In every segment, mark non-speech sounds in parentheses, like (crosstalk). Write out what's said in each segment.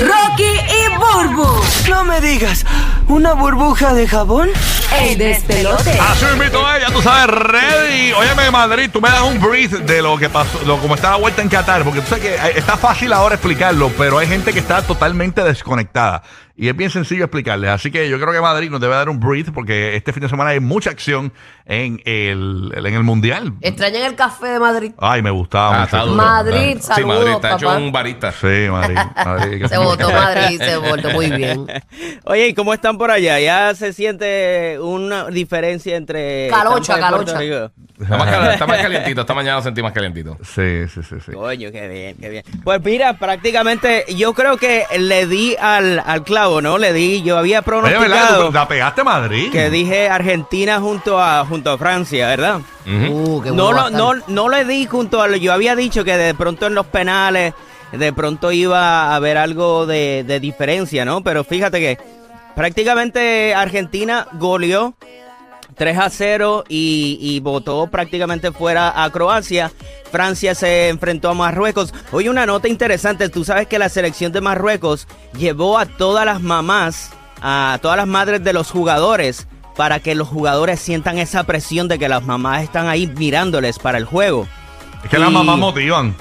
Rocky y Burbu. No me digas, ¿una burbuja de jabón? El despelote. Así invito a ella, tú sabes, ready. Óyeme, Madrid, tú me das un brief de lo que pasó, lo, como está la vuelta en Qatar, porque tú sabes que eh, está fácil ahora explicarlo, pero hay gente que está totalmente desconectada. Y es bien sencillo explicarles. Así que yo creo que Madrid nos debe dar un brief, porque este fin de semana hay mucha acción en el, en el Mundial. ¿Extrañan el café de Madrid? Ay, me gustaba Ah, mucho. está duro. Madrid, Ah, Sí, saludos, Madrid, está hecho un barista. Sí, Madrid. Madrid. Se votó Madrid, se votó muy bien. (laughs) Oye, ¿y cómo están por allá? ¿Ya se siente una diferencia entre... Calocha, Tampa y Puerto calocha. Rico? Está más, cal- está más (laughs) calientito. Esta mañana lo sentí más calientito. Sí, sí, sí, sí. Coño, qué bien, qué bien. Pues mira, prácticamente yo creo que le di al, al clavo, ¿no? Le di, yo había Oye, ¿verdad? pronosticado ¿Tú ¿La pegaste Madrid? que dije Argentina junto a junto a Francia, ¿verdad? Ujú. Uh, qué No bueno lo, va a no, estar. no le di junto a lo, yo había dicho que de pronto en los penales, de pronto iba a haber algo de, de diferencia, ¿no? Pero fíjate que prácticamente Argentina goleó 3 a 0 y, y votó prácticamente fuera a Croacia. Francia se enfrentó a Marruecos. Hoy una nota interesante, tú sabes que la selección de Marruecos llevó a todas las mamás, a todas las madres de los jugadores, para que los jugadores sientan esa presión de que las mamás están ahí mirándoles para el juego. Es que las mamás motivan.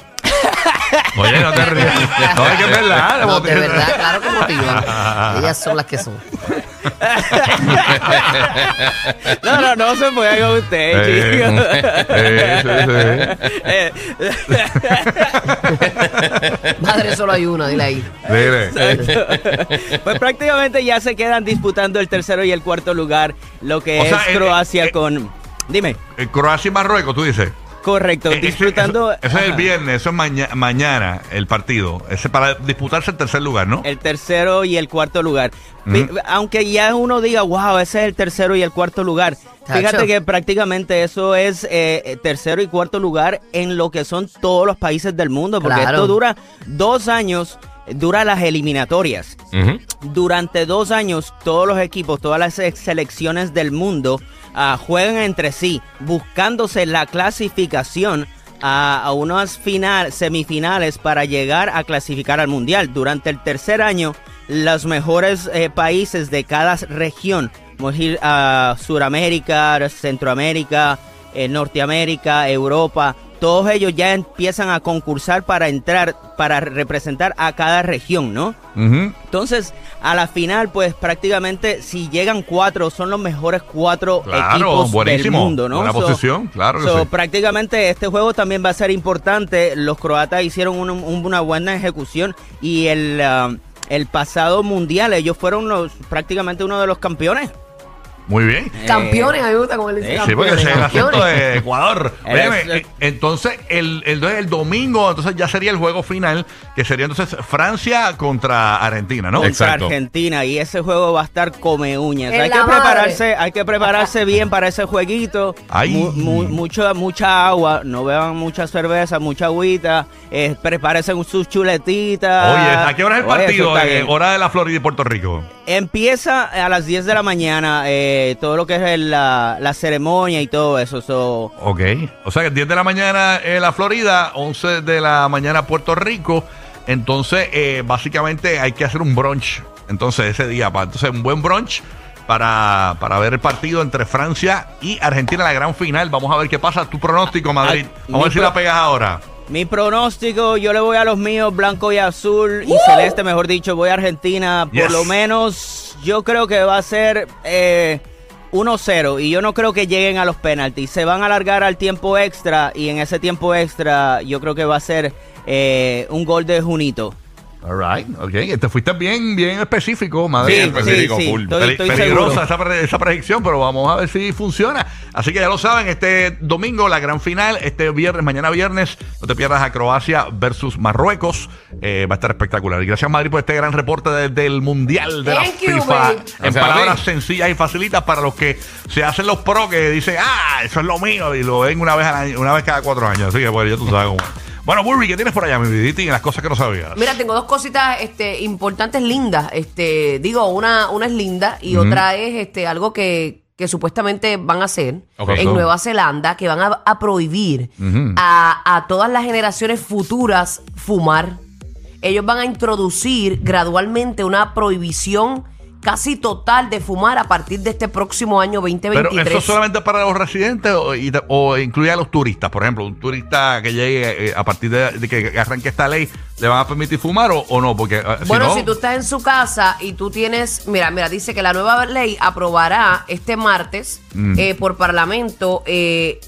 Oye, no te rías. No, es que es verdad. No, de verdad, claro que motivan. (laughs) Ellas son las que son. No, no, no se puede con usted, Eh, chicos. eh, sí, sí. Madre solo hay una, dile ahí. Dile. Pues prácticamente ya se quedan disputando el tercero y el cuarto lugar, lo que O es sea, eh, Croacia eh, con... Dime, Eh, Croacia y Marruecos, tú dices. Correcto, Eh, ese- disfrutando... Eso, eso es el viernes, eso es maña- mañana, el partido. Ese para disputarse el tercer lugar, ¿no? el tercero y el cuarto lugar. Aunque ya uno diga, wow, ese es el tercero y el cuarto lugar. Fíjate que prácticamente eso es eh, eh, tercero y cuarto lugar en lo que son todos los países del mundo, porque Claro. esto dura dos años, eh, dura las eliminatorias. Durante dos años, todos los equipos, todas las ex- selecciones del mundo ah, juegan entre sí, buscándose la clasificación a, unas final, semifinales para llegar a clasificar al mundial. Durante el tercer año, los mejores eh, países de cada región, a a Suramérica, Centroamérica, eh, Norteamérica, Europa, todos ellos ya empiezan a concursar para entrar, para representar a cada región, ¿no? Entonces, a la final, pues prácticamente si llegan cuatro, son los mejores cuatro Claro, equipos buenísimo. del mundo, ¿no? Buena posición, claro so, sí. Prácticamente este juego también va a ser importante. Los croatas hicieron un- un- una buena ejecución y el, ah, el pasado mundial ellos fueron los, prácticamente uno de los campeones. Muy bien. Campeones, a mí me gusta como él dice. Sí, porque ese es el acento campeones. de Ecuador. (laughs) Óyeme, eh, entonces, el, el, el domingo, entonces ya sería el juego final, que sería entonces Francia contra Argentina, ¿no? contra Exacto. Argentina y ese juego va a estar come uñas. En Hay que madre. prepararse, hay que prepararse bien para ese jueguito. Ay. Mu- mu- mucho- mucha agua, no beban mucha cerveza, mucha agüita, eh, prepárense sus chuletitas. Oye, ¿a qué hora es el Oye, partido? Eh, hora de la Florida y Puerto Rico. Empieza a las 10 de la mañana eh, todo lo que es la, la ceremonia y todo eso. so, Ok. O sea que 10 de la mañana en la Florida, 11 de la mañana Puerto Rico. Entonces, eh, básicamente hay que hacer un brunch. Entonces, ese día, pa- entonces un buen brunch para, para ver el partido entre Francia y Argentina, la gran final. Vamos a ver qué pasa. Tu pronóstico, Madrid. Vamos a ver si la pegas ahora. Mi pronóstico, yo le voy a los míos, blanco y azul y celeste, mejor dicho, voy a Argentina. Yes. Por lo menos, yo creo que va a ser eh, 1-0 y yo no creo que lleguen a los penaltis. Se van a alargar al tiempo extra y en ese tiempo extra yo creo que va a ser eh, un gol de Junito. All right. Ok. Te fuiste bien, bien específico, Madrid. Bien específico, full. estoy, Peli- estoy peligrosa esa, pre- esa predicción, pero vamos a ver si funciona. Así que ya lo saben, este domingo la gran final, este viernes, mañana viernes, no te pierdas a Croacia versus Marruecos. Eh, va a estar espectacular. Y gracias Madrid por este gran reporte desde el Mundial de Thank la you, FIFA. En palabras sencillas y facilitas para los que se hacen los pros que dicen, ah, eso es lo mío, y lo ven una vez, al año- una vez cada cuatro años. Así que pues ya tú sabes cómo. Bueno, Burry, ¿qué tienes por allá, mi vidita? Y las cosas que no sabías. Mira, tengo dos cositas este, importantes, lindas. Este, digo, una, una es linda y otra es este, algo que, que supuestamente van a hacer Ok. en Nueva Zelanda, que van a, a prohibir Ujú. a, a todas las generaciones futuras fumar. ellos van a introducir gradualmente una prohibición casi total de fumar a partir de este próximo año Pero 2023. eso solamente para los residentes o, y- o incluye a los turistas. Por ejemplo, un turista que llegue eh, a partir de, de que arranque esta ley, ¿le van a permitir fumar o, o no? Porque eh, Bueno, no, si tú estás en su casa y tú tienes, mira, mira, dice que la nueva ley aprobará este martes Mm. eh, por parlamento eh,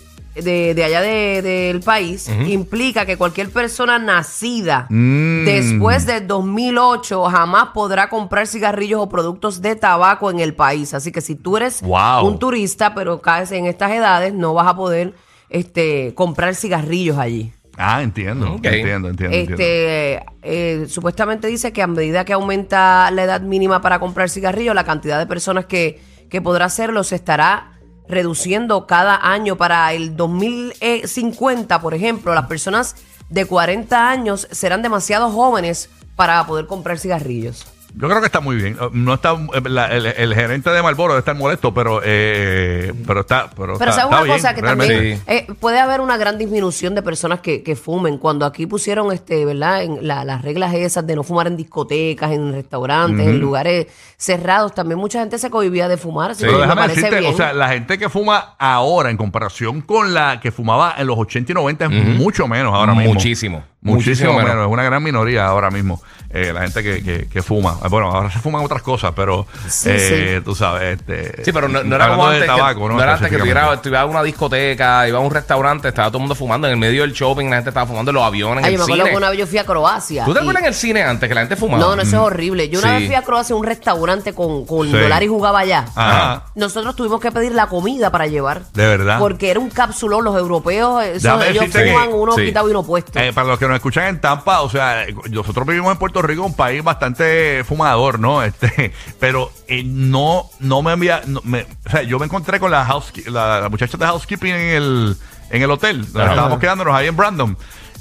de, de allá de- del país, implica que cualquier persona nacida Mm. después del 2008 jamás podrá comprar cigarrillos o productos de tabaco en el país. Así que si tú eres Wow. un turista, pero caes en estas edades, no vas a poder este, comprar cigarrillos allí. Ah, entiendo, entiendo, entiendo. Este, eh, supuestamente dice que a medida que aumenta la edad mínima para comprar cigarrillos, la cantidad de personas que, que podrá hacerlo se estará reduciendo cada año. Para el 2050, por ejemplo, las personas de 40 años serán demasiado jóvenes para poder comprar cigarrillos. Yo creo que está muy bien. Uh, No está eh, la- el, el gerente de Marlboro debe estar molesto, pero eh, pero está pero, Pero está, sabes está una bien, cosa que realmente. también eh, puede haber una gran disminución de personas que, que fumen. Cuando aquí pusieron este, ¿verdad? En la- las reglas esas de no fumar en discotecas, en restaurantes, en lugares cerrados, también mucha gente se cohibía de fumar. así que Pero me déjame parece decirte, bien. o sea, la gente que fuma ahora en comparación con la que fumaba en los 80 y 90 es mucho menos ahora mismo. Muchísimo. Muchísimo, Muchísimo menos. menos. Es una gran minoría ahora mismo eh, la gente que, que, que fuma. Eh, Bueno, ahora se fuman otras cosas, pero Sí, eh, tú sabes. Este, Sí, pero no, no era como de antes. tabaco, que, ¿no? no era antes que tú ibas, Específicamente. tú ibas a una discoteca, ibas a un restaurante, estaba todo el mundo fumando. En el medio del shopping, la gente estaba fumando en los aviones, Ay, en yo me el acuerdo cine. que una vez yo fui a Croacia. ¿Tú te y- acuerdas en el cine antes que la gente fumaba? No, no, eso es horrible. Yo una Sí. vez fui a Croacia a un restaurante con, con Sí. dólar y jugaba allá. Ajá. Nosotros tuvimos que pedir la comida para llevar. De verdad. Porque era un cápsulón. Los europeos, eso, Déjame ellos que- fuman uno sí. quitado y uno puesto. Eh, para los que nos escuchan en Tampa, o sea, eh, nosotros vivimos en Puerto Rico, un país bastante fumador, ¿no? (laughs) Este, pero eh, no, no me envía, no, me- o sea, yo me encontré con la, housekeep- la, la muchacha de housekeeping en el, en el hotel, donde Ajá. estábamos quedándonos ahí en Brandon.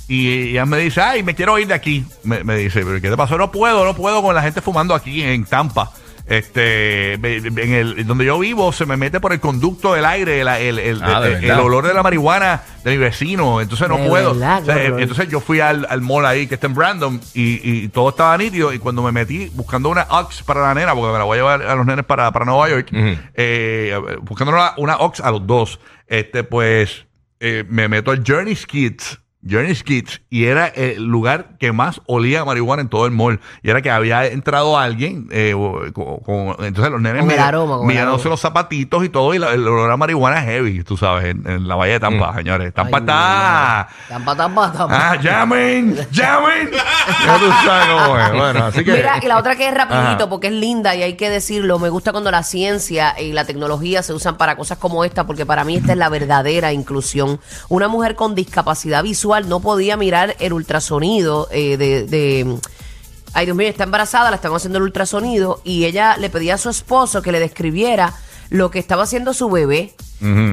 Y ella me dice, ay, me quiero ir de aquí. Me, me dice, ¿pero qué te pasó? No puedo, no puedo con la gente fumando aquí en Tampa. Este, en el, donde yo vivo se me mete por el conducto del aire el, el, el- Ah, ¿de el- olor de la marihuana de mi vecino. Entonces no De puedo. verdad, O sea, qué horror. entonces yo fui al, al mall ahí que está en Brandon y, y todo estaba nítido. Y cuando me metí buscando una Ox para la nena, porque me la voy a llevar a los nenes para, para Nueva York, eh, buscando una, una Ox a los dos, este pues eh, me meto al Journey Kids. Journey Kids y era el lugar que más olía a marihuana en todo el mall y era que había entrado alguien eh, con, con- entonces los nenes mirándose los zapatitos y todo y la- el olor a marihuana es heavy tú sabes en, en la bahía de Tampa señores Tampa Ay, está Tampa, tampa, tampa. Ah, llamen, llamen. (laughs) Ya tú sabes cómo es. Bueno, así que. Mira, y la otra que es rapidito, Ajá. porque es linda y hay que decirlo, me gusta cuando la ciencia y la tecnología se usan para cosas como esta, porque para mí esta es la verdadera inclusión. Una mujer con discapacidad visual no podía mirar el ultrasonido eh, de... de- Ay, Dios mío, está embarazada, la están haciendo el ultrasonido y ella le pedía a su esposo que le describiera lo que estaba haciendo su bebé.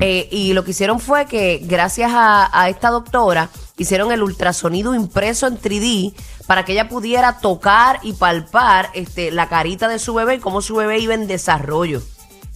Eh, y lo que hicieron fue que gracias a, a esta doctora hicieron el ultrasonido impreso en 3D para que ella pudiera tocar y palpar este, la carita de su bebé y cómo su bebé iba en desarrollo.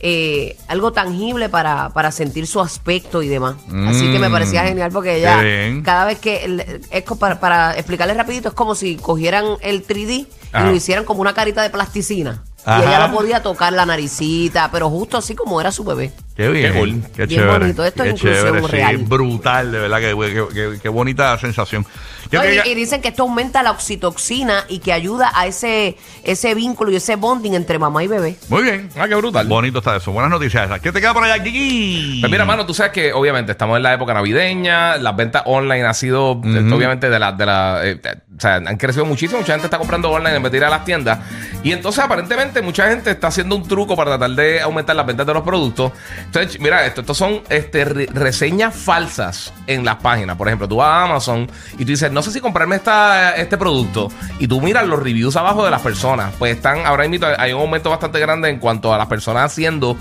Eh, algo tangible para, para sentir su aspecto y demás. Así que me parecía genial porque ella cada vez que es para, para explicarles rapidito es como si cogieran el 3D y lo hicieran como una carita de plasticina. Ajá. y ella lo podía tocar la naricita pero justo así como era su bebé Qué bien. Qué cool. Qué Bien chévere. bonito. Esto es Qué inclusión chévere, sí, real. brutal, de verdad. Qué, qué- qué- qué bonita sensación. No, y dicen que esto aumenta la oxitoxina y que ayuda a ese ese vínculo y ese bonding entre mamá y bebé Muy bien. Ah, qué brutal. Bonito está eso. Buenas noticias esas. ¿Qué te queda por allá, Kiki? Pues mira, mano, tú sabes que obviamente estamos en la época navideña, las ventas online han sido, eh, obviamente, de la, de la, eh, eh, o sea, han crecido muchísimo, mucha gente está comprando online en vez de ir a las tiendas. Y entonces, aparentemente, mucha gente está haciendo un truco para tratar de aumentar las ventas de los productos. Entonces, mira, esto, estos son este, re- reseñas falsas en las páginas. Por ejemplo, tú vas a Amazon y tú dices, no sé si comprarme esta, este producto. Y tú miras los reviews abajo de las personas. Pues están, ahora mismo hay un aumento bastante grande en cuanto a las personas haciendo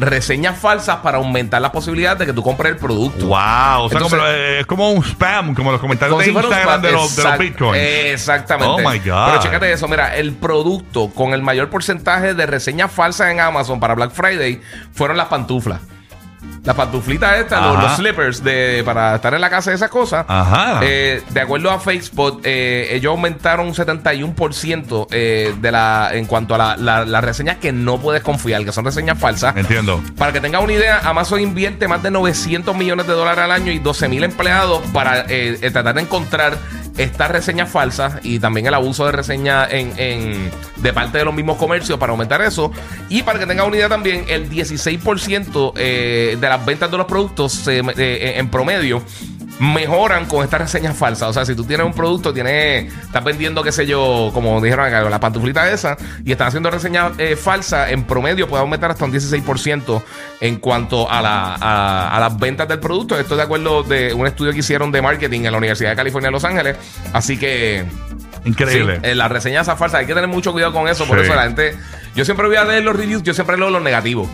reseñas falsas para aumentar las posibilidades de que tú compres el producto. Wow. O sea, Entonces- como, eh, es como un spam, como los comentarios Como de si Instagram de los, de los Exact- bitcoins. Exactamente. Oh my God. Pero chécate eso, mira, el producto con el mayor porcentaje de reseñas falsas en Amazon para Black Friday fueron las pantuflas. Las pantuflitas estas, los, los slippers de, para estar en la casa y esas cosas. Ajá. Eh, de acuerdo a Facebook, eh, ellos aumentaron un 71% eh, de la, en cuanto a la- la- las reseñas que no puedes confiar, que son reseñas falsas. Entiendo. Para que tengas una idea, Amazon invierte más de 900 millones de dólares al año y 12 mil empleados para eh, tratar de encontrar estas reseñas falsas y también el abuso de reseñas en, en- de parte de los mismos comercios para aumentar eso. Y para que tengas una idea también, el 16% eh, de las ventas de los productos eh, en promedio mejoran con estas reseñas falsas. O sea, si tú tienes un producto, tienes, estás vendiendo, qué sé yo, como dijeron acá, la pantuflita esa, y están haciendo reseñas eh, falsas, en promedio puede aumentar hasta un 16% en cuanto a, la, a, a las ventas del producto. Esto de acuerdo de un estudio que hicieron de marketing en la Universidad de California de Los Ángeles. Así que... Increíble. Sí, eh, las reseñas falsas, hay que tener mucho cuidado con eso. Por Sí. eso la gente... Yo siempre voy a leer los reviews, yo siempre leo los negativos.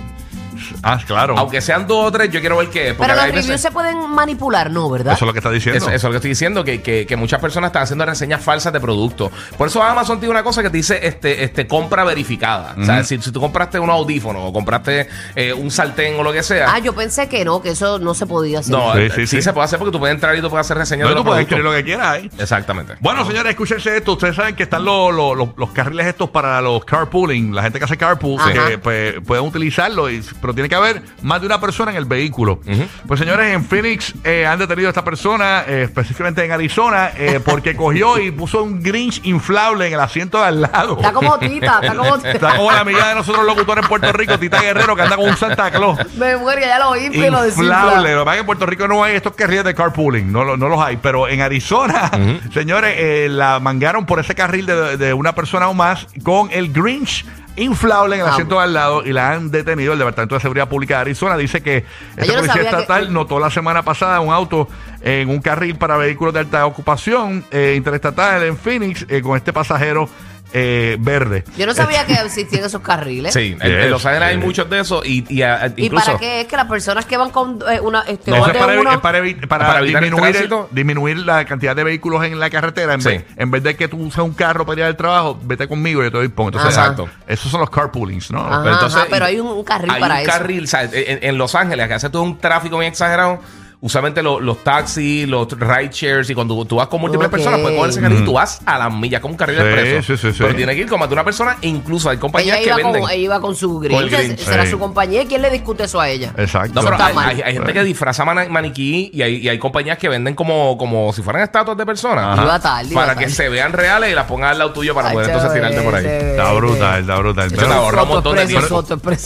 Ah, claro. Aunque sean dos o tres, yo quiero ver qué es. porque Pero los hay veces- reviews se pueden manipular, ¿no? ¿Verdad? Eso es lo que está diciendo. Eso, eso es lo que estoy diciendo, que, que- que muchas personas están haciendo reseñas falsas de productos. Por eso Amazon tiene una cosa que te dice este, este compra verificada. O sea, si, si tú compraste un audífono o compraste eh, un sartén o lo que sea. Ah, yo pensé que no, que eso no se podía hacer. no, Sí, eh, sí, sí, sí. se puede hacer porque tú puedes entrar y tú puedes hacer reseñas No, de tú los puedes productos. escribir lo que quieras ahí. Exactamente. Bueno, señores, escúchense esto. Ustedes saben que están los, los, los- los carriles estos para los carpooling. La gente que hace carpool, Ajá. que pues, pueden utilizarlo. y- pero tiene que haber más de una persona en el vehículo. Pues, señores, en Phoenix eh, han detenido a esta persona, eh, específicamente en Arizona, eh, (laughs) porque cogió y puso un Grinch inflable en el asiento de al lado. Está como Tita, está como (laughs) Está Tita. como la amiga de nosotros locutores en Puerto Rico, Tita Guerrero, que anda con un Santa Claus. Me muero, ya lo infla y lo desinfla. Inflable. Lo que pasa es que en Puerto Rico no hay estos carriles de carpooling. No, lo- no los hay. Pero en Arizona, (laughs) señores, eh, la mangaron por ese carril de, de una persona o más con el Grinch inflable en el Ah. asiento de al lado y la han detenido. El Departamento de Seguridad Pública de Arizona dice que esta yo no policía que- estatal notó la semana pasada un auto en un carril para vehículos de alta ocupación eh, interestatal en Phoenix eh, con este pasajero eh, verde. Yo no sabía que existían esos carriles. Sí, en, Los Ángeles hay muchos de esos y, y, a- ¿Y incluso... para qué es que las personas que van con eh, una... Este, No, eso es para, uno- es para evi- para para evitar el disminuir, el- tránsito. disminuir la cantidad de vehículos en la carretera. En, Sí. vez, en vez de que tú uses un carro para ir al trabajo, vete conmigo y yo te doy pongo. Entonces, Ajá. Exacto. Esos son los carpoolings, ¿no? Ajá, Pero entonces- ajá, pero hay un, un carril hay para un eso. carril, o sea, en, en Los Ángeles, que hace todo un tráfico bien exagerado. Usualmente lo- los taxis, los ride shares y cuando tú vas con múltiples Ok. personas, puedes coger ese carril y tú vas a las millas como un carril Sí, expreso. sí, sí, sí. Pero tiene que ir con más de una persona e incluso hay compañías Ella que iba, venden. con, ella iba con su Con el Grinch, será sí. su compañía. ¿Y quién le discute eso a ella? Exacto. No, pero está hay, mal. hay- hay gente que disfraza mani- maniquí y hay, y hay compañías que venden como, como si fueran estatuas de personas. Iba tarde, iba Para tarde. que se vean reales y las pongan al lado tuyo para Ay, poder entonces tirarte por ahí. Está brutal, está brutal. Eso Pero- te ahorra un montón de tiempo.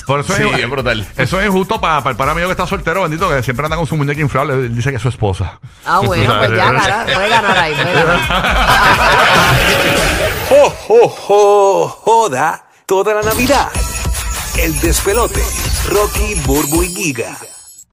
por eso Sí, es, brutal. Eso es injusto para, para el pana mío que está soltero, bendito, que siempre anda con su muñeca dice que es su esposa. Ah, (laughs) bueno, pues ya ganar, puede ganar ahí, puede ganar. (laughs) ¡Jo, jo, jo! Joda toda la Navidad. El despelote. Rocky, Burbu y Giga.